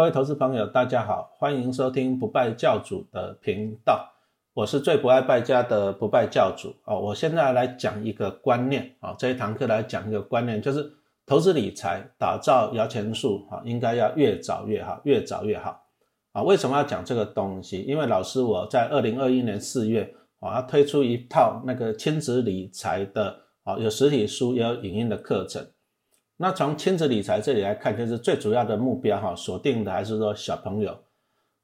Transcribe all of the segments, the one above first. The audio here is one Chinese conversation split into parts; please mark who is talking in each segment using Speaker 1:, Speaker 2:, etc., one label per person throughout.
Speaker 1: 各位投资朋友，大家好，欢迎收听不败教主的频道，我是最不爱败家的不败教主啊。我现在来讲一个观念啊，这一堂课来讲一个观念，就是投资理财打造摇钱树啊，应该要越早越好，越早越好啊。为什么要讲这个东西？因为老师我在二零二一年四月啊，推出一套那个亲子理财的啊，有实体书也有影音的课程。那从亲子理财这里来看，就是最主要的目标哈，锁定的还是说小朋友。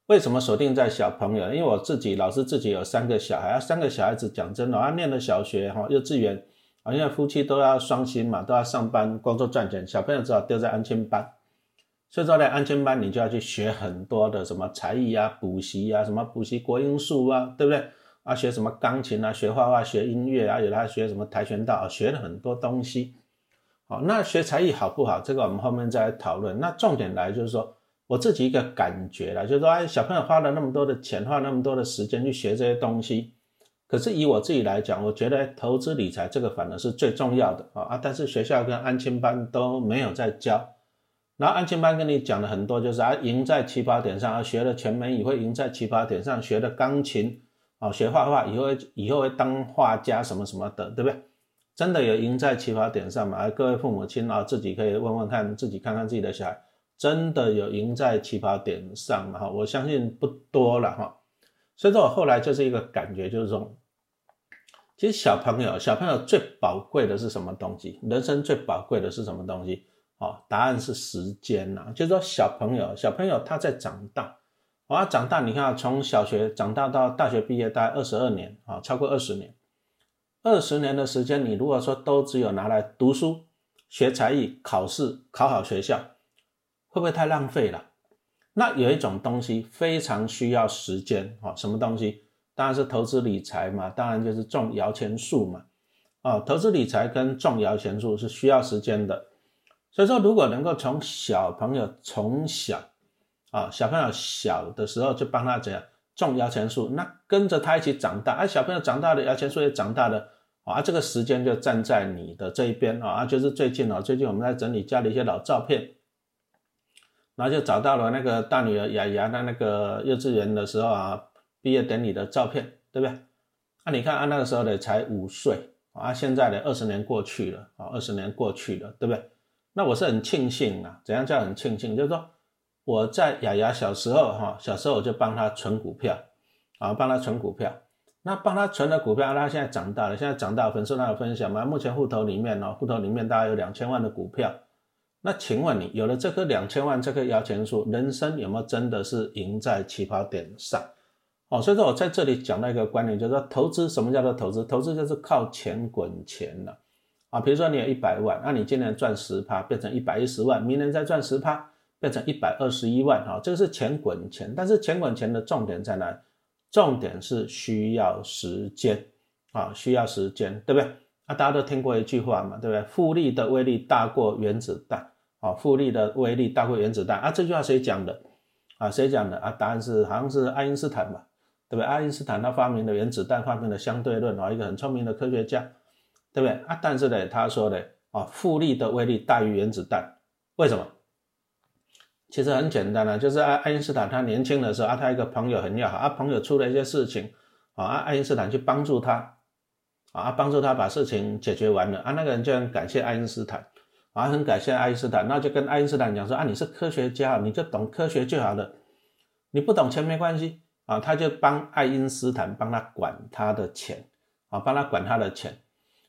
Speaker 1: 为什么锁定在小朋友？因为我自己老师自己有三个小孩，三个小孩子讲真的，啊念了小学哈、幼稚园啊，因为夫妻都要双薪嘛，都要上班工作赚钱，小朋友只好丢在安亲班。所以说呢，安亲班你就要去学很多的什么才艺啊、补习啊，什么补习国音数啊，对不对？啊，学什么钢琴啊，学画画、学音乐啊，有的还学什么跆拳道啊，学了很多东西。好，那学才艺好不好？这个我们后面再来讨论。那重点来就是说，我自己一个感觉啦，就是说，哎，小朋友花了那么多的钱，花那么多的时间去学这些东西，可是以我自己来讲，我觉得投资理财这个反而是最重要的啊啊！但是学校跟安亲班都没有在教，然后安亲班跟你讲了很多，就是啊，赢在起跑点上，啊，学了全美以会赢在起跑点上，学了钢琴，啊，学画画以后以后会当画家什么什么的，对不对？真的有赢在起跑点上吗？各位父母亲啊，自己可以问问看，自己看看自己的小孩，真的有赢在起跑点上吗？哈，我相信不多了哈。所以说我后来就是一个感觉，就是说，其实小朋友，小朋友最宝贵的是什么东西？人生最宝贵的是什么东西？哦，答案是时间呐。就是说，小朋友，小朋友他在长大，啊，长大，你看，从小学长大到大学毕业，大概二十二年啊，超过二十年。二十年的时间，你如果说都只有拿来读书、学才艺、考试、考好学校，会不会太浪费了？那有一种东西非常需要时间啊，什么东西？当然是投资理财嘛，当然就是种摇钱树嘛。啊，投资理财跟种摇钱树是需要时间的。所以说，如果能够从小朋友从小啊，小朋友小的时候就帮他怎样种摇钱树，那跟着他一起长大，而小朋友长大了，摇钱树也长大了。啊，这个时间就站在你的这一边啊，就是最近啊，最近我们在整理家里一些老照片，然后就找到了那个大女儿雅雅的那个幼稚园的时候啊，毕业典礼的照片，对不对？啊，你看啊，那个时候呢才五岁啊，现在呢二十年过去了啊，二十年过去了，对不对？那我是很庆幸啊，怎样叫很庆幸？就是说我在雅雅小时候哈，小时候我就帮她存股票啊，帮她存股票。那帮他存的股票，他现在长大了，现在长大，粉丝他有分享吗？目前户头里面呢，户头里面大概有两千万的股票。那请问你有了这颗两千万这颗摇钱树，人生有没有真的是赢在起跑点上？哦，所以说我在这里讲到一个观念，就是说投资什么叫做投资？投资就是靠钱滚钱了啊。比如说你有一百万，那你今年赚十趴，变成一百一十万，明年再赚十趴，变成一百二十一万，哈，这个是钱滚钱。但是钱滚钱的重点在哪？重点是需要时间啊，需要时间，对不对？啊，大家都听过一句话嘛，对不对？复利的威力大过原子弹啊，复利的威力大过原子弹啊，这句话谁讲的啊？谁讲的啊？答案是好像是爱因斯坦吧，对不对？爱因斯坦他发明了原子弹，发明了相对论啊，一个很聪明的科学家，对不对？啊，但是呢，他说的啊，复利的威力大于原子弹，为什么？其实很简单啊，就是爱爱因斯坦他年轻的时候啊，他一个朋友很要好啊，朋友出了一些事情啊，爱因斯坦去帮助他啊，帮助他把事情解决完了啊，那个人就很感谢爱因斯坦啊，很感谢爱因斯坦，那就跟爱因斯坦讲说啊，你是科学家，你就懂科学就好了，你不懂钱没关系啊，他就帮爱因斯坦帮他管他的钱啊，帮他管他的钱，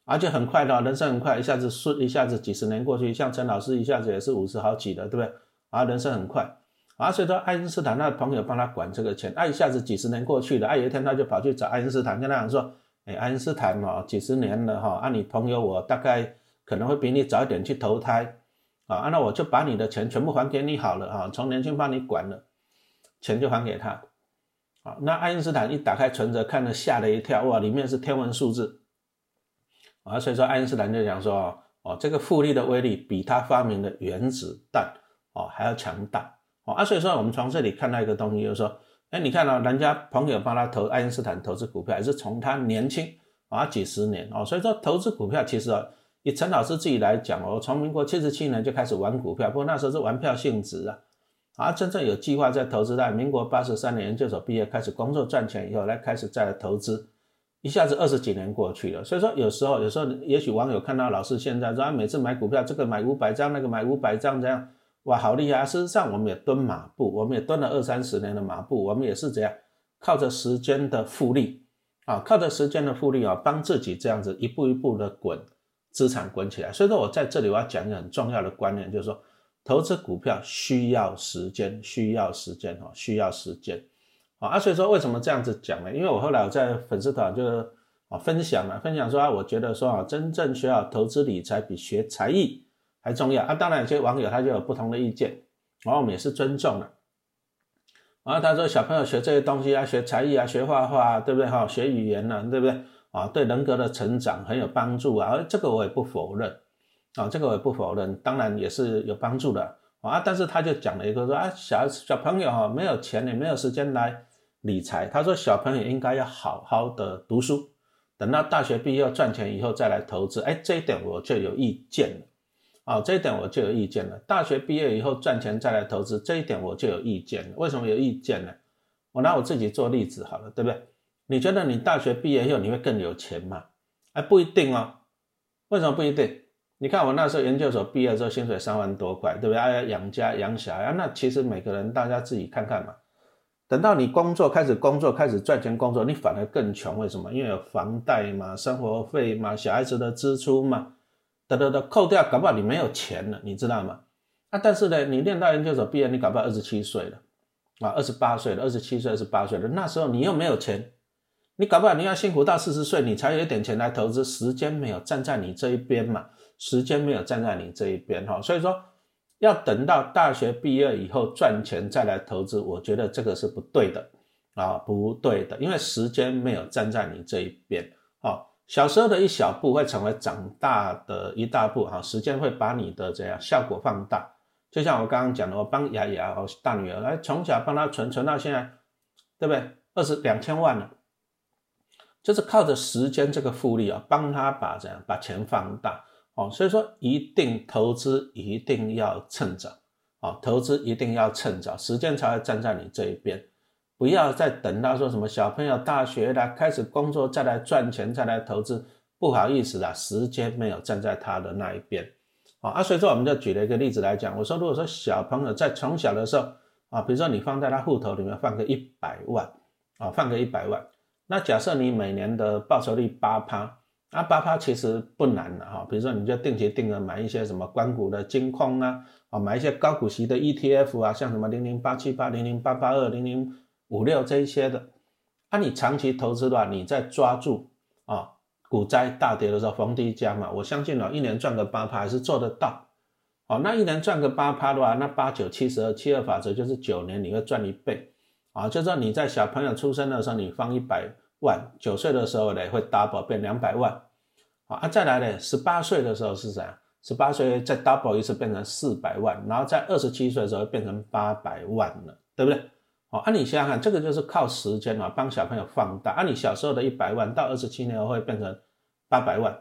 Speaker 1: 而且很快的，人生很快，一下子顺，一下子几十年过去，像陈老师一下子也是五十好几的，对不对？啊，人生很快，啊，所以说爱因斯坦那朋友帮他管这个钱，啊，一下子几十年过去了，啊，有一天他就跑去找爱因斯坦，跟他讲说，哎，爱因斯坦哦，几十年了哈，啊，你朋友我大概可能会比你早一点去投胎，啊，那我就把你的钱全部还给你好了啊，从年轻帮你管了，钱就还给他，啊，那爱因斯坦一打开存折，看了吓了一跳，哇，里面是天文数字，啊，所以说爱因斯坦就讲说，哦，这个复利的威力比他发明的原子弹。哦，还要强大哦啊，所以说我们从这里看到一个东西，就是说，哎，你看到人家朋友帮他投爱因斯坦投资股票，也是从他年轻啊几十年哦，所以说投资股票其实啊，以陈老师自己来讲哦，从民国七十七年就开始玩股票，不过那时候是玩票性质啊，啊，真正有计划在投资，在民国八十三年研究所毕业开始工作赚钱以后，来开始再来投资，一下子二十几年过去了。所以说有时候，有时候也许网友看到老师现在说，啊，每次买股票，这个买五百张，那个买五百张，这样，哇，好厉害！事实上，我们也蹲马步，我们也蹲了二三十年的马步，我们也是这样，靠着时间的复利，啊，靠着时间的复利啊，帮自己这样子一步一步的滚资产滚起来。所以说我在这里我要讲一个很重要的观念，就是说。投资股票需要时间，需要时间哦，需要时间啊！所以说为什么这样子讲呢？因为我后来我在粉丝团就是啊分享了，分享说啊，我觉得说啊，真正需要投资理财比学才艺还重要啊！当然有些网友他就有不同的意见，然后我们也是尊重的。然后他说小朋友学这些东西啊，学才艺啊，学画画，啊对不对哈？学语言呢，对不对啊？对人格的成长很有帮助啊！这个我也不否认。啊，这个我也不否认，当然也是有帮助的啊。但是他就讲了一个说啊，小小朋友哈，没有钱也没有时间来理财。他说小朋友应该要好好的读书，等到大学毕业赚钱以后再来投资。哎，这一点我就有意见了啊，这一点我就有意见了。大学毕业以后赚钱再来投资，这一点我就有意见了。为什么有意见呢？我拿我自己做例子好了，对不对？你觉得你大学毕业以后你会更有钱吗？哎，不一定哦。为什么不一定？你看我那时候研究所毕业之后，薪水三万多块，对不对？要养家养小孩，那其实每个人大家自己看看嘛。等到你工作开始工作开始赚钱工作，你反而更穷，为什么？因为有房贷嘛、生活费嘛、小孩子的支出嘛，得得得扣掉，搞不好你没有钱了，你知道吗？啊，但是呢，你念到研究所毕业，你搞不好二十七岁了，啊，二十八岁了，二十七岁、二十八岁了，那时候你又没有钱，你搞不好你要辛苦到四十岁，你才有一点钱来投资，时间没有站在你这一边嘛。时间没有站在你这一边哈，所以说要等到大学毕业以后赚钱再来投资，我觉得这个是不对的啊，不对的，因为时间没有站在你这一边啊。小时候的一小步会成为长大的一大步哈，时间会把你的这样效果放大。就像我刚刚讲的，我帮雅雅哦大女儿来从小帮她存存到现在，对不对？二十两千万了，就是靠着时间这个复利啊，帮她把这样把钱放大。哦，所以说一定投资一定要趁早，啊，投资一定要趁早，时间才会站在你这一边，不要再等到说什么小朋友大学了开始工作再来赚钱再来投资，不好意思啦，时间没有站在他的那一边，啊，所以说我们就举了一个例子来讲，我说如果说小朋友在从小的时候，啊，比如说你放在他户头里面放个一百万，啊，放个一百万，那假设你每年的报酬率八趴。啊，八趴其实不难的哈，比如说你就定期定额买一些什么关股的金矿啊，啊买一些高股息的 ETF 啊，像什么零零八七八、零零八八二、零零五六这一些的，啊你长期投资的话，你在抓住啊股灾大跌的时候逢低加嘛，我相信哦，一年赚个八趴还是做得到，哦那一年赚个八趴的话，那八九七十二七二法则就是九年你会赚一倍，啊就说你在小朋友出生的时候你放一百。万九岁的时候呢，会 double 变两百万，啊，再来呢，十八岁的时候是怎样？十八岁再 double 一次变成四百万，然后在二十七岁的时候变成八百万了，对不对？哦，啊，你想想看，这个就是靠时间啊，帮小朋友放大。啊，你小时候的一百万到二十七年后会变成八百万，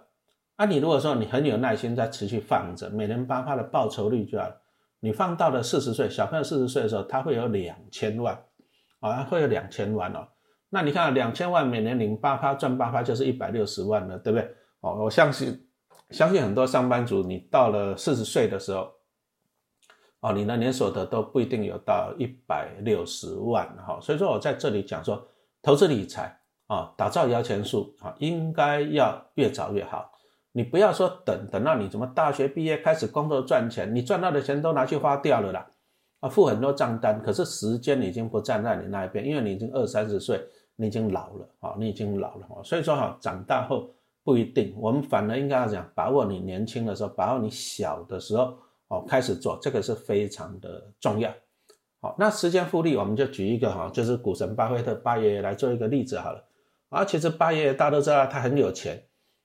Speaker 1: 啊，你如果说你很有耐心，在持续放着，每年八趴的报酬率就要，你放到了四十岁，小朋友四十岁的时候，他会有两千万，啊，会有两千万哦。那你看，两千万每年领八趴赚八趴，就是一百六十万了，对不对？哦，我相信，相信很多上班族，你到了四十岁的时候，哦，你的年所得都不一定有到一百六十万哈。所以说我在这里讲说，投资理财啊，打造摇钱树啊，应该要越早越好。你不要说等等到你怎么大学毕业开始工作赚钱，你赚到的钱都拿去花掉了啦，啊，付很多账单，可是时间已经不站在你那一边，因为你已经二三十岁。你已经老了啊，你已经老了啊，所以说哈，长大后不一定，我们反而应该要讲，把握你年轻的时候，把握你小的时候哦，开始做这个是非常的重要。好，那时间复利，我们就举一个哈，就是股神巴菲特巴爷爷来做一个例子好了。啊，其实巴爷爷大家都知道他很有钱，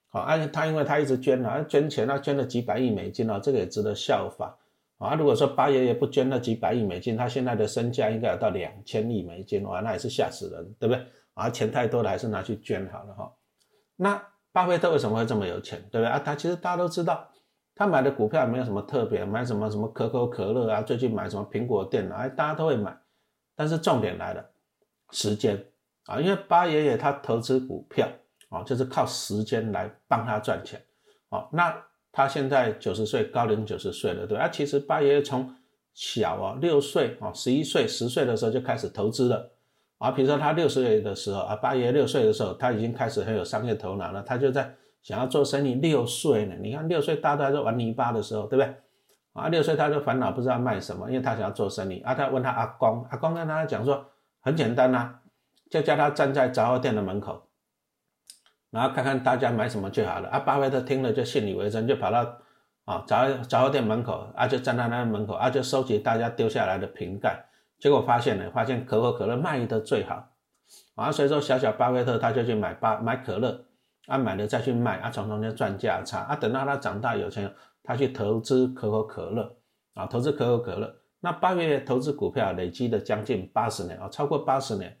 Speaker 1: 好，而且他因为他一直捐啊，捐钱啊，捐了几百亿美金啊，这个也值得效仿。啊，如果说巴爷爷不捐那几百亿美金，他现在的身价应该有到两千亿美金哇，那也是吓死人，对不对？啊，钱太多了，还是拿去捐好了哈。那巴菲特为什么会这么有钱，对不对啊？他其实大家都知道，他买的股票没有什么特别，买什么什么可口可乐啊，最近买什么苹果电脑，哎，大家都会买。但是重点来了，时间啊，因为八爷爷他投资股票啊，就是靠时间来帮他赚钱。哦，那他现在九十岁，高龄九十岁了，对啊，其实八爷爷从小啊，六岁啊，十一岁、十岁的时候就开始投资了。啊，比如说他六十岁的时候啊，八爷六岁的时候，他已经开始很有商业头脑了。他就在想要做生意。六岁呢，你看六岁大家都在玩泥巴的时候，对不对？啊，六岁他就烦恼不知道卖什么，因为他想要做生意。啊，他问他阿公，阿公跟他讲说，很简单呐，就叫他站在杂货店的门口，然后看看大家买什么就好了。啊，巴菲特听了就信以为真，就跑到啊杂杂货店门口，啊就站在那个门口，啊就收集大家丢下来的瓶盖。结果发现呢，发现可口可乐卖的最好，啊，所以说小小巴菲特他就去买巴买可乐，啊，买了再去卖，啊，从中间赚价差，啊，等到他长大有钱，他去投资可口可乐，啊，投资可口可乐，那八月投资股票累积的将近八十年，啊，超过八十年，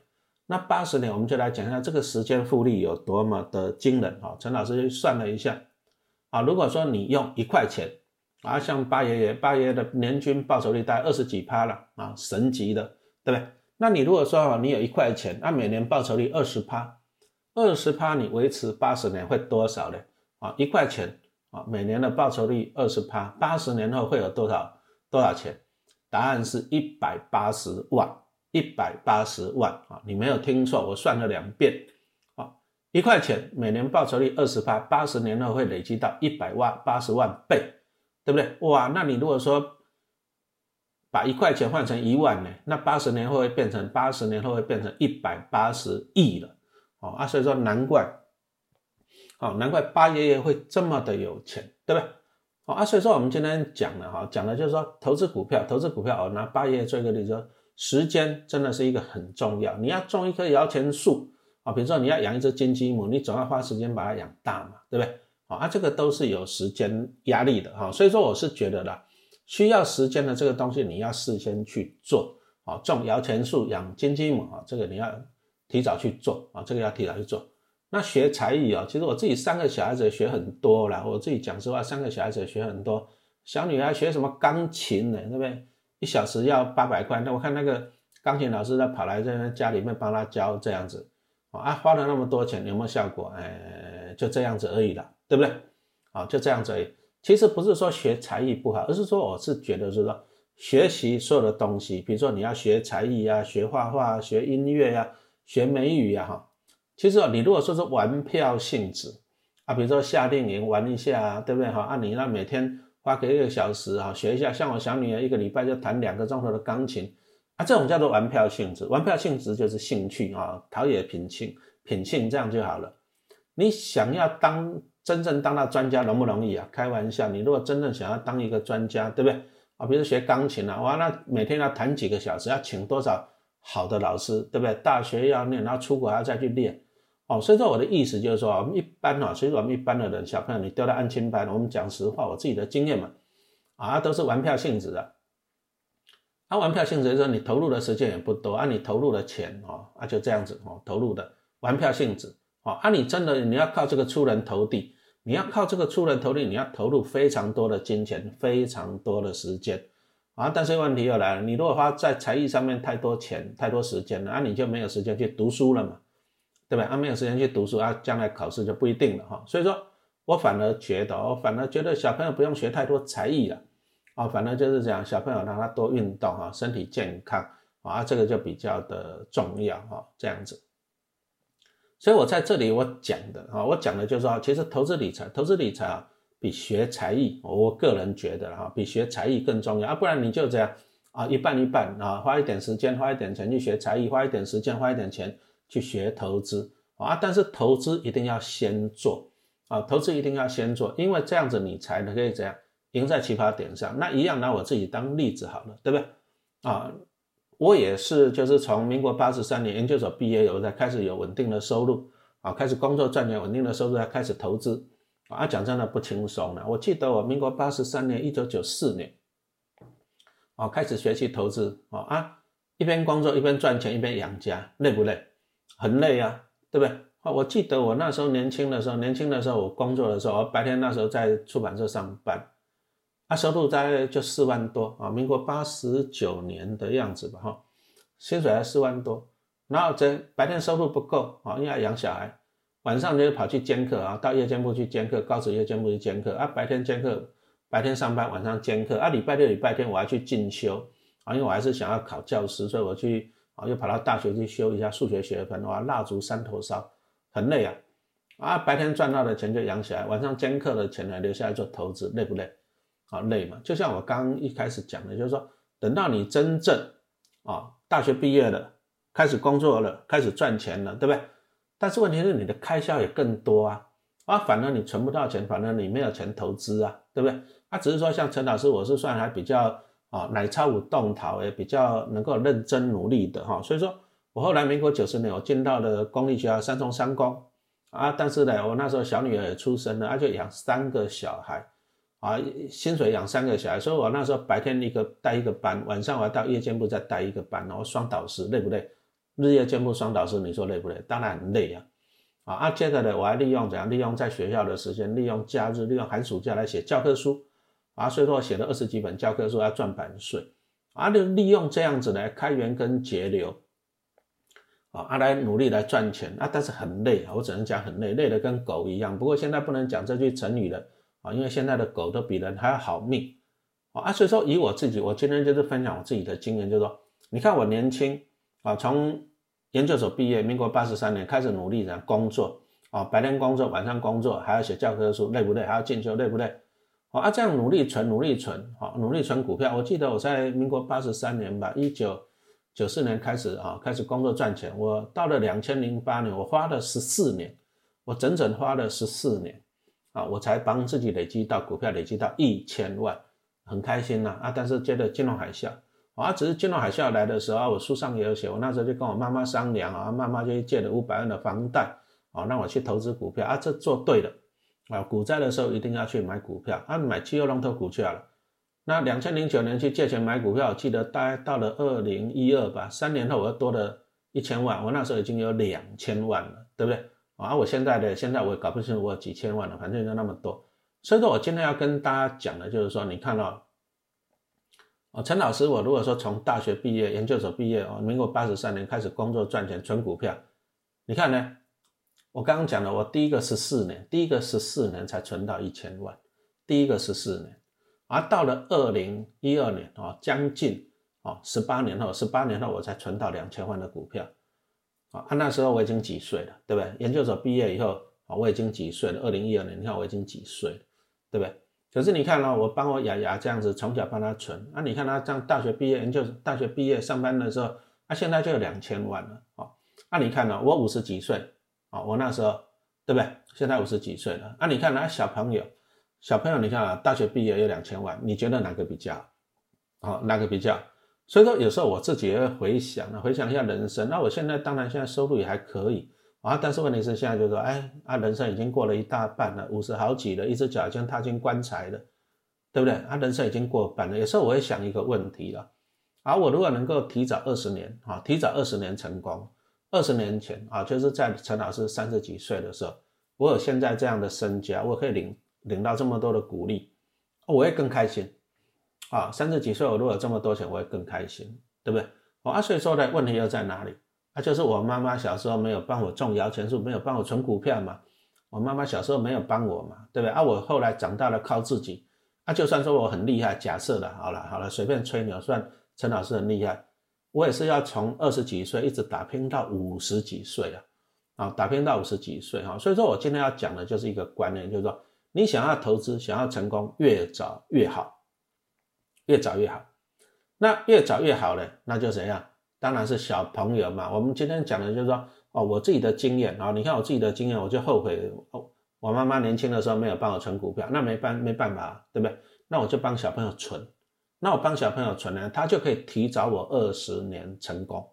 Speaker 1: 那八十年我们就来讲一下这个时间复利有多么的惊人，啊，陈老师算了一下，啊，如果说你用一块钱。啊，像八爷爷，八爷爷的年均报酬率大概二十几趴了啊，神级的，对不对？那你如果说啊，你有一块钱，那每年报酬率二十趴，二十趴你维持八十年会多少呢？啊，一块钱啊，每年的报酬率二十趴，八十年后会有多少多少钱？答案是一百八十万，一百八十万啊，你没有听错，我算了两遍啊，一块钱每年报酬率二十趴，八十年后会累积到一百万八十万倍。对不对？哇，那你如果说把一块钱换成一万呢，那八十年后会变成八十年后会变成一百八十亿了，哦啊，所以说难怪，哦难怪八爷爷会这么的有钱，对不对？哦啊，所以说我们今天讲的哈，讲的就是说投资股票，投资股票哦，拿八爷爷做一个例子，时间真的是一个很重要。你要种一棵摇钱树啊，比如说你要养一只金鸡母，你总要花时间把它养大嘛，对不对？啊，这个都是有时间压力的哈，所以说我是觉得啦，需要时间的这个东西你要事先去做啊，种摇钱树、养金鸡母啊，这个你要提早去做啊，这个要提早去做。那学才艺啊，其实我自己三个小孩子学很多了，我自己讲实话，三个小孩子学很多。小女孩学什么钢琴呢？对不对？一小时要八百块，那我看那个钢琴老师他跑来在家里面帮他教这样子啊，花了那么多钱有没有效果？哎，就这样子而已了。对不对？啊，就这样子而已。其实不是说学才艺不好，而是说我是觉得是说学习所有的东西，比如说你要学才艺啊，学画画、学音乐呀、学美语呀，哈。其实你如果说是玩票性质啊，比如说夏令营玩一下，对不对？哈，啊，你那每天花个一个小时啊，学一下。像我小女儿一个礼拜就弹两个钟头的钢琴啊，这种叫做玩票性质。玩票性质就是兴趣啊，陶冶品性，品性这样就好了。你想要当。真正当到专家容不容易啊？开玩笑，你如果真正想要当一个专家，对不对啊？比如学钢琴啊，哇，那每天要弹几个小时，要请多少好的老师，对不对？大学要念，然后出国还要再去练，哦，所以说我的意思就是说，我们一般啊，所以说我们一般的人，小朋友你丢到安亲班，我们讲实话，我自己的经验嘛，啊，都是玩票性质的，啊，玩票性质就是说你投入的时间也不多，啊，你投入的钱哦，啊，就这样子哦，投入的玩票性质。哦，啊，你真的你要靠这个出人头地，你要靠这个出人头地，你要投入非常多的金钱，非常多的时间，啊，但是问题又来了，你如果花在才艺上面太多钱、太多时间了，啊，你就没有时间去读书了嘛，对吧？啊，没有时间去读书，啊，将来考试就不一定了哈。所以说我反而觉得，我反而觉得小朋友不用学太多才艺了，啊，反而就是讲小朋友让他多运动哈，身体健康啊，这个就比较的重要哈，这样子。所以我在这里我讲的啊，我讲的就是说，其实投资理财，投资理财啊，比学才艺，我个人觉得哈，比学才艺更重要啊。不然你就这样啊，一半一半啊，花一点时间，花一点钱去学才艺，花一点时间，花一点钱去学投资啊。但是投资一定要先做啊，投资一定要先做，因为这样子你才能可以怎样赢在起跑点上。那一样拿我自己当例子好了，对不对啊？我也是，就是从民国八十三年研究所毕业以后，才开始有稳定的收入啊，开始工作赚钱，稳定的收入，才开始投资啊。讲真的不轻松的。我记得我民国八十三年，一九九四年，哦，开始学习投资哦啊，一边工作一边赚钱，一边养家，累不累？很累呀，对不对？啊，我记得我那时候年轻的时候，年轻的时候我工作的时候，我白天那时候在出版社上班啊，收入大概就四万多啊，民国八十九年的样子吧，哈，薪水还四万多，然后这白天收入不够啊，因为要养小孩，晚上就跑去兼课啊，到夜间部去兼课，高职夜间部去兼课啊，白天兼课，白天上班，晚上兼课啊，礼拜六、礼拜天我要去进修啊，因为我还是想要考教师，所以我去啊，又跑到大学去修一下数学学分，哇，蜡烛三头烧，很累啊，啊，白天赚到的钱就养起来，晚上兼课的钱呢留下来做投资，累不累？啊，累嘛，就像我刚一开始讲的，就是说，等到你真正啊大学毕业了，开始工作了，开始赚钱了，对不对？但是问题是你的开销也更多啊，啊，反而你存不到钱，反而你没有钱投资啊，对不对？啊，只是说像陈老师，我是算还比较啊奶超五动桃，也比较能够认真努力的哈，所以说我后来民国九十年我进到了公立学校三重三公啊，但是呢，我那时候小女儿也出生了，而且养三个小孩。啊，薪水养三个小孩，所以我那时候白天一个带一个班，晚上我要到夜间部再带一个班，然后双导师累不累？日夜兼部双导师，你说累不累？当然累啊！啊啊，接着呢，我还利用怎样？利用在学校的时间，利用假日，利用寒暑假来写教科书啊，所以说我写了二十几本教科书要赚版税啊，就利用这样子来开源跟节流啊，啊来努力来赚钱啊，但是很累啊，我只能讲很累，累得跟狗一样。不过现在不能讲这句成语了。啊，因为现在的狗都比人还要好命啊，所以说以我自己，我今天就是分享我自己的经验，就是说，你看我年轻啊，从研究所毕业，民国八十三年开始努力的工作啊，白天工作，晚上工作，还要写教科书，累不累？还要进修，累不累？啊，这样努力存，努力存，啊，努力存股票。我记得我在民国八十三年吧，一九九四年开始啊，开始工作赚钱。我到了两千零八年，我花了十四年，我整整花了十四年。啊，我才帮自己累积到股票累积到一千万，很开心呐啊！但是接着金融海啸，啊，只是金融海啸来的时候，我书上也有写，我那时候就跟我妈妈商量啊，妈妈就借了五百万的房贷，啊，让我去投资股票啊，这做对了啊！股灾的时候一定要去买股票啊，买汽油龙头股票了。那两千零九年去借钱买股票，我记得大概到了二零一二吧，三年后我又多了一千万，我那时候已经有两千万了，对不对？啊，我现在的现在我也搞不清楚我有几千万了，反正就那么多。所以说我今天要跟大家讲的，就是说，你看到，啊，陈老师，我如果说从大学毕业、研究所毕业，哦，民国八十三年开始工作赚钱存股票，你看呢？我刚刚讲了，我第一个十四年，第一个十四年才存到一千万，第一个十四年，而到了二零一二年，啊，将近啊十八年后，十八年后我才存到两千万的股票。啊，那时候我已经几岁了，对不对？研究所毕业以后，啊，我已经几岁了？二零一二年，你看我已经几岁了，对不对？可是你看哦，我帮我雅雅这样子从小帮他存，啊，你看他这样大学毕业，研究大学毕业上班的时候，啊，现在就有两千万了，啊，那你看呢？我五十几岁，啊，我那时候，对不对？现在五十几岁了，啊，你看那小朋友，小朋友，你看啊，大学毕业有两千万，你觉得哪个比较？好，哪个比较？所以说，有时候我自己也会回想啊，回想一下人生。那我现在当然现在收入也还可以啊，但是问题是现在就说，哎，啊，人生已经过了一大半了，五十好几了，一只脚已经踏进棺材了，对不对？啊，人生已经过半了。有时候我会想一个问题了，啊，我如果能够提早二十年啊，提早二十年成功，二十年前啊，就是在陈老师三十几岁的时候，我有现在这样的身家，我可以领领到这么多的鼓励，我会更开心。啊，三十几岁，我如果有这么多钱，我会更开心，对不对？啊，所以说呢，问题又在哪里？啊，就是我妈妈小时候没有帮我种摇钱树，没有帮我存股票嘛。我妈妈小时候没有帮我嘛，对不对？啊，我后来长大了靠自己。啊，就算说我很厉害，假设的，好了好了，随便吹牛，算陈老师很厉害，我也是要从二十几岁一直打拼到五十几岁啊，啊，打拼到五十几岁哈。所以说我今天要讲的就是一个观念，就是说你想要投资，想要成功，越早越好。越早越好，那越早越好呢？那就怎样？当然是小朋友嘛。我们今天讲的就是说，哦，我自己的经验啊，你看我自己的经验，我就后悔哦，我妈妈年轻的时候没有帮我存股票，那没办没办法，对不对？那我就帮小朋友存，那我帮小朋友存呢，他就可以提早我二十年成功，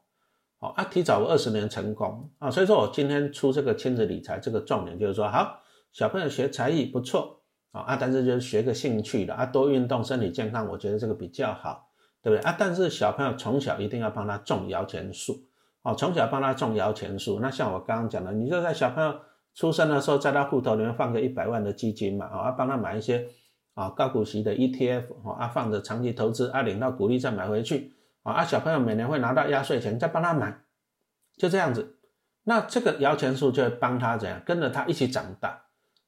Speaker 1: 哦啊，提早我二十年成功啊，所以说我今天出这个亲子理财这个重点就是说，好，小朋友学才艺不错。啊，但是就是学个兴趣的啊，多运动，身体健康，我觉得这个比较好，对不对啊？但是小朋友从小一定要帮他种摇钱树，哦，从小帮他种摇钱树。那像我刚刚讲的，你就在小朋友出生的时候，在他户头里面放个一百万的基金嘛，啊，帮他买一些啊高股息的 ETF 啊放着长期投资啊领到股利再买回去啊小朋友每年会拿到压岁钱再帮他买，就这样子。那这个摇钱树就会帮他怎样跟着他一起长大。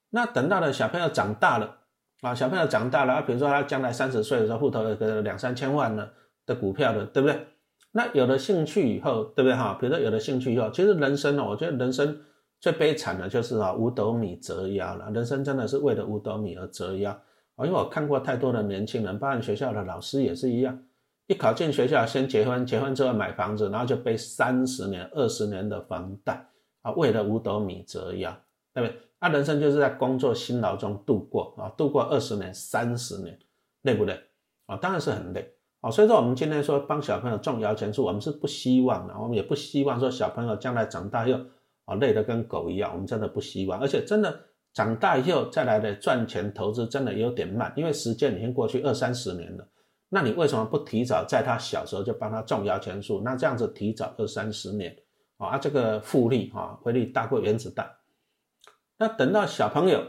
Speaker 1: 那等到了小朋友长大了啊，小朋友长大了啊，比如说他将来三十岁的时候，户头有个两三千万呢的股票的，对不对？那有了兴趣以后，对不对哈？比如说有了兴趣以后，其实人生呢，我觉得人生最悲惨的就是啊五斗米折腰了。人生真的是为了五斗米而折腰啊！因为我看过太多的年轻人，包括学校的老师也是一样，一考进学校先结婚，结婚之后买房子，然后就背三十年、二十年的房贷啊，为了五斗米折腰，对不对？啊，人生就是在工作辛劳中度过啊，度过二十年、三十年，累不累啊？当然是很累。啊，所以说我们今天说帮小朋友种摇钱树，我们是不希望的，我们也不希望说小朋友将来长大又啊累得跟狗一样，我们真的不希望。而且真的长大以后再来的赚钱投资真的有点慢，因为时间已经过去二三十年了。那你为什么不提早在他小时候就帮他种摇钱树？那这样子提早二三十年啊，这个复利啊，回利大过原子弹。那等到小朋友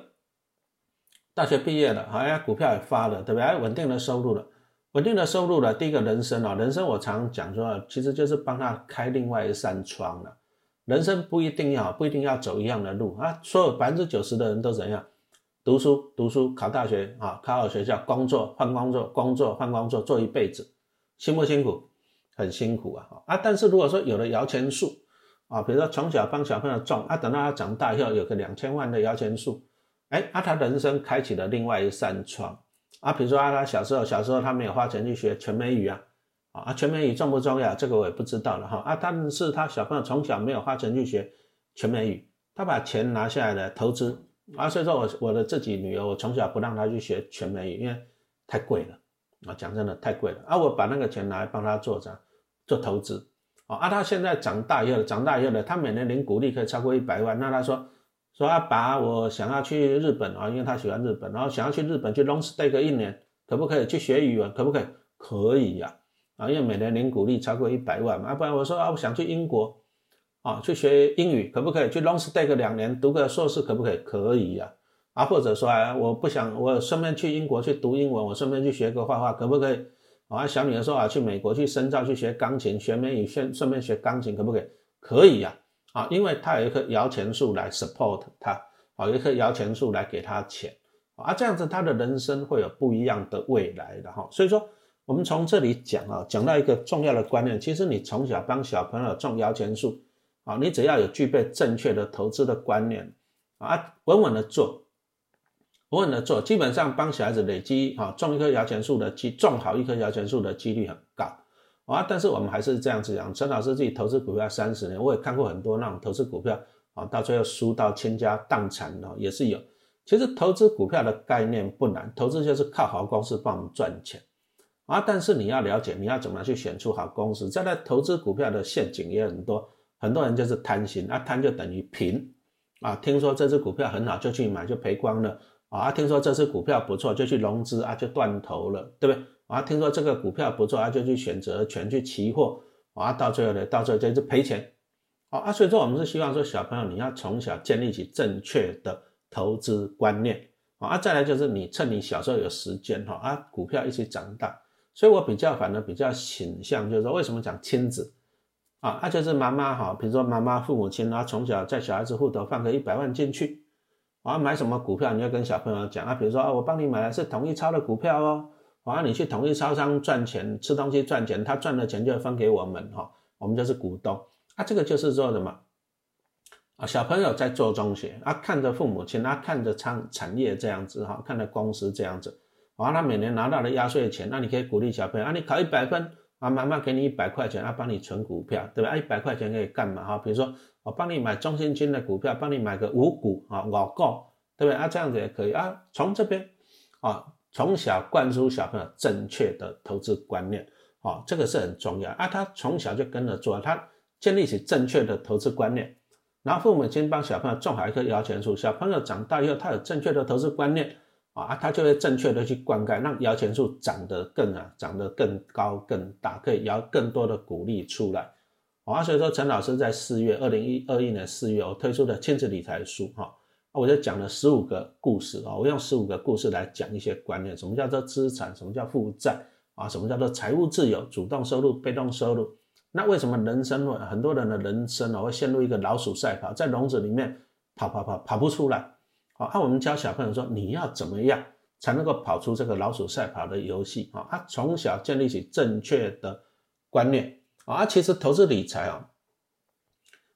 Speaker 1: 大学毕业了，好像股票也发了，对不对？稳定的收入了。稳定的收入了，第一个人生啊，人生我常讲说，其实就是帮他开另外一扇窗了。人生不一定要不一定要走一样的路啊，所有百分之九十的人都怎样？读书读书考大学啊，考好学校，工作换工作，工作换工作，做一辈子，辛不辛苦？很辛苦啊啊！但是如果说有了摇钱树啊，比如说从小帮小朋友种啊，等到他长大以后有个两千万的摇钱树，哎，啊，他人生开启了另外一扇窗。啊，比如说啊，他小时候小时候他没有花钱去学全美语啊，啊，全美语重不重要？这个我也不知道了哈。啊，但是他小朋友从小没有花钱去学全美语，他把钱拿下来了投资啊，所以说我我的自己女儿，我从小不让她去学全美语，因为太贵了啊，讲真的太贵了啊，我把那个钱拿来帮他做啥？做投资啊，他现在长大以后，长大以后呢，他每年领股利可以超过一百万，那他说。说阿爸，我想要去日本啊，因为他喜欢日本，然后想要去日本去 long stay 个一年，可不可以去学语文？可不可以？可以呀，啊，因为每年领股利超过一百万嘛。啊，不然我说啊，我想去英国啊，去学英语，可不可以？去 long stay 个两年，读个硕士，可不可以？可以呀，啊，或者说啊，我不想，我顺便去英国去读英文，我顺便去学个画画，可不可以？啊，小女儿说啊，去美国去深造去学钢琴，学美语，顺顺便学钢琴，可不可以？可以呀。啊，因为他有一棵摇钱树来 support 他，啊，有一棵摇钱树来给他钱，啊，这样子他的人生会有不一样的未来的哈。所以说，我们从这里讲啊，讲到一个重要的观念，其实你从小帮小朋友种摇钱树，啊，你只要有具备正确的投资的观念，啊，稳稳的做，稳稳的做，基本上帮小孩子累积啊，种一棵摇钱树的机，种好一棵摇钱树的几率很高。啊，但是我们还是这样子讲，陈老师自己投资股票三十年，我也看过很多那种投资股票啊，到最后输到倾家荡产的也是有。其实投资股票的概念不难，投资就是靠好公司帮我们赚钱啊。但是你要了解，你要怎么去选出好公司。在那投资股票的陷阱也很多，很多人就是贪心，啊贪就等于平啊。听说这只股票很好就去买，就赔光了啊。听说这只股票不错就去融资啊，就断头了，对不对？啊，听说这个股票不错，啊，就去选择权去期货，啊，到最后呢，到最后就是赔钱，啊，所以说我们是希望说小朋友你要从小建立起正确的投资观念，啊，再来就是你趁你小时候有时间哈，啊，股票一起长大，所以我比较反而比较倾向就是说为什么讲亲子，啊，那就是妈妈哈，比如说妈妈父母亲啊，从小在小孩子户头放个一百万进去，啊，买什么股票你要跟小朋友讲啊，比如说啊，我帮你买的是统一超的股票哦。啊，你去统一超商赚钱，吃东西赚钱，他赚的钱就分给我们哈，我们就是股东啊。这个就是说什么啊？小朋友在做中学啊，看着父母亲啊，看着产产业这样子哈，看着公司这样子，啊，他每年拿到的压岁钱，那你可以鼓励小朋友啊，你考一百分啊，妈妈给你一百块钱啊，帮你存股票，对吧？啊，一百块钱可以干嘛哈？比如说我帮你买中信金的股票，帮你买个五股啊，五股，对不对啊？这样子也可以啊，从这边啊。从小灌输小朋友正确的投资观念，啊，这个是很重要啊。他从小就跟着做，他建立起正确的投资观念，然后父母亲帮小朋友种好一棵摇钱树，小朋友长大以后，他有正确的投资观念，啊，他就会正确的去灌溉，让摇钱树长得更啊，长得更高更大，可以摇更多的股利出来，啊，所以说陈老师在四月二零一二一年四月，我推出的亲子理财书，哈。我就讲了十五个故事啊，我用十五个故事来讲一些观念，什么叫做资产，什么叫负债啊，什么叫做财务自由，主动收入、被动收入。那为什么人生会很多人的人生啊会陷入一个老鼠赛跑，在笼子里面跑跑跑跑不出来？啊，我们教小朋友说，你要怎么样才能够跑出这个老鼠赛跑的游戏啊？他从小建立起正确的观念啊，其实投资理财啊。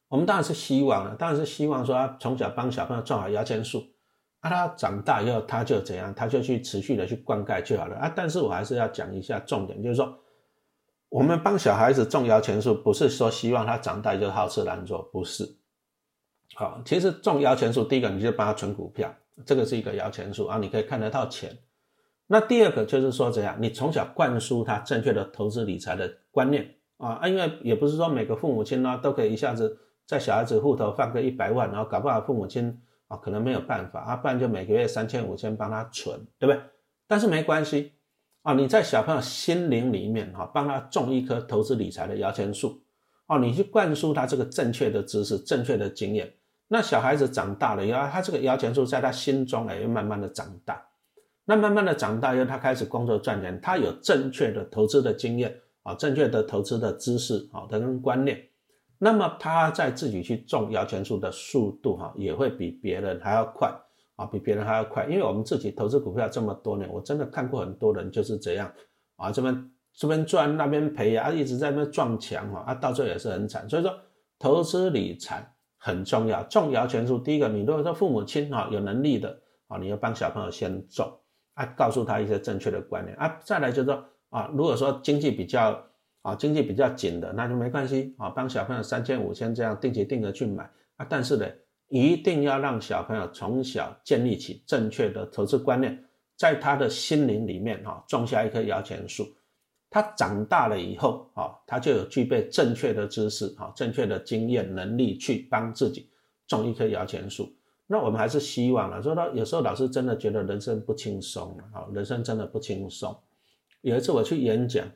Speaker 1: 我们当然是希望了，当然是希望说他从小帮小朋友种好摇钱树，啊，他长大以后他就怎样，他就去持续的去灌溉就好了啊。但是我还是要讲一下重点，就是说，我们帮小孩子种摇钱树，不是说希望他长大就好吃懒做，不是。好，其实种摇钱树，第一个你就帮他存股票，这个是一个摇钱树啊，你可以看得到钱。那第二个就是说怎样，你从小灌输他正确的投资理财的观念啊啊，因为也不是说每个父母亲呢都可以一下子。在小孩子户头放个一百万，然后搞不好父母亲啊可能没有办法啊，不然就每个月三千五千帮他存，对不对？但是没关系啊，你在小朋友心灵里面哈，帮他种一棵投资理财的摇钱树哦，你去灌输他这个正确的知识、正确的经验，那小孩子长大了以后，他这个摇钱树在他心中哎，又慢慢的长大，那慢慢的长大以后，他开始工作赚钱，他有正确的投资的经验啊，正确的投资的知识啊，等观念。那么他在自己去种摇钱树的速度哈，也会比别人还要快啊，比别人还要快。因为我们自己投资股票这么多年，我真的看过很多人就是这样啊，这边这边赚那边赔啊，一直在那边撞墙哈，啊，到最后也是很惨。所以说，投资理财很重要。种摇钱树，第一个，你如果说父母亲哈有能力的啊，你要帮小朋友先种啊，告诉他一些正确的观念啊。再来就是说啊，如果说经济比较。啊，经济比较紧的那就没关系啊，帮小朋友三千五千这样定期定额去买啊，但是呢，一定要让小朋友从小建立起正确的投资观念，在他的心灵里面哈种下一棵摇钱树，他长大了以后啊，他就有具备正确的知识啊，正确的经验能力去帮自己种一棵摇钱树。那我们还是希望啊，说到有时候老师真的觉得人生不轻松啊，人生真的不轻松。有一次我去演讲。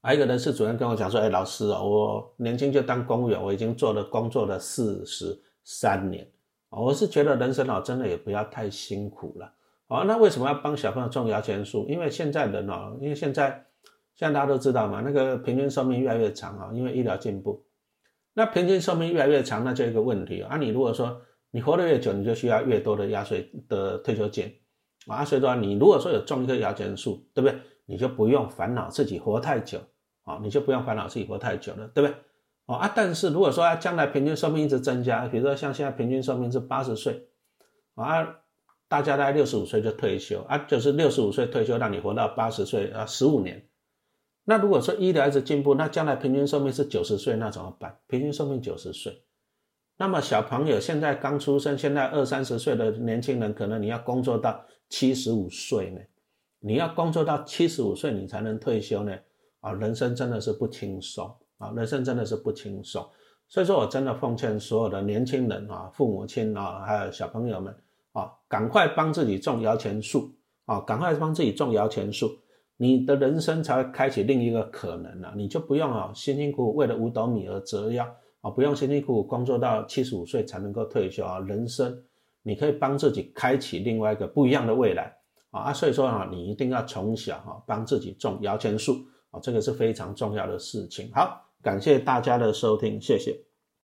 Speaker 1: 还有一个人事主任跟我讲说：“哎，老师啊，我年轻就当公务员，我已经做了工作了四十三年我是觉得人生啊，真的也不要太辛苦了啊。那为什么要帮小朋友种摇钱树？因为现在人哦，因为现在现在大家都知道嘛，那个平均寿命越来越长啊，因为医疗进步。那平均寿命越来越长，那就一个问题啊。你如果说你活得越久，你就需要越多的压岁的退休金啊。所以说，你如果说有种一棵摇钱树，对不对？”你就不用烦恼自己活太久啊，你就不用烦恼自己活太久了，对不对？哦啊，但是如果说将来平均寿命一直增加，比如说像现在平均寿命是八十岁啊，大家在六十五岁就退休啊，就是六十五岁退休，让你活到八十岁啊，十五年。那如果说医疗一直进步，那将来平均寿命是九十岁，那怎么办？平均寿命九十岁，那么小朋友现在刚出生，现在二三十岁的年轻人，可能你要工作到七十五岁呢。你要工作到七十五岁，你才能退休呢？啊，人生真的是不轻松啊，人生真的是不轻松。所以说我真的奉劝所有的年轻人啊，父母亲啊，还有小朋友们啊，赶快帮自己种摇钱树啊，赶快帮自己种摇钱树，你的人生才会开启另一个可能了。你就不用啊，辛辛苦苦为了五斗米而折腰啊，不用辛辛苦苦工作到七十五岁才能够退休啊，人生你可以帮自己开启另外一个不一样的未来。啊，所以说啊，你一定要从小哈帮自己种摇钱树啊，这个是非常重要的事情。好，感谢大家的收听，谢谢。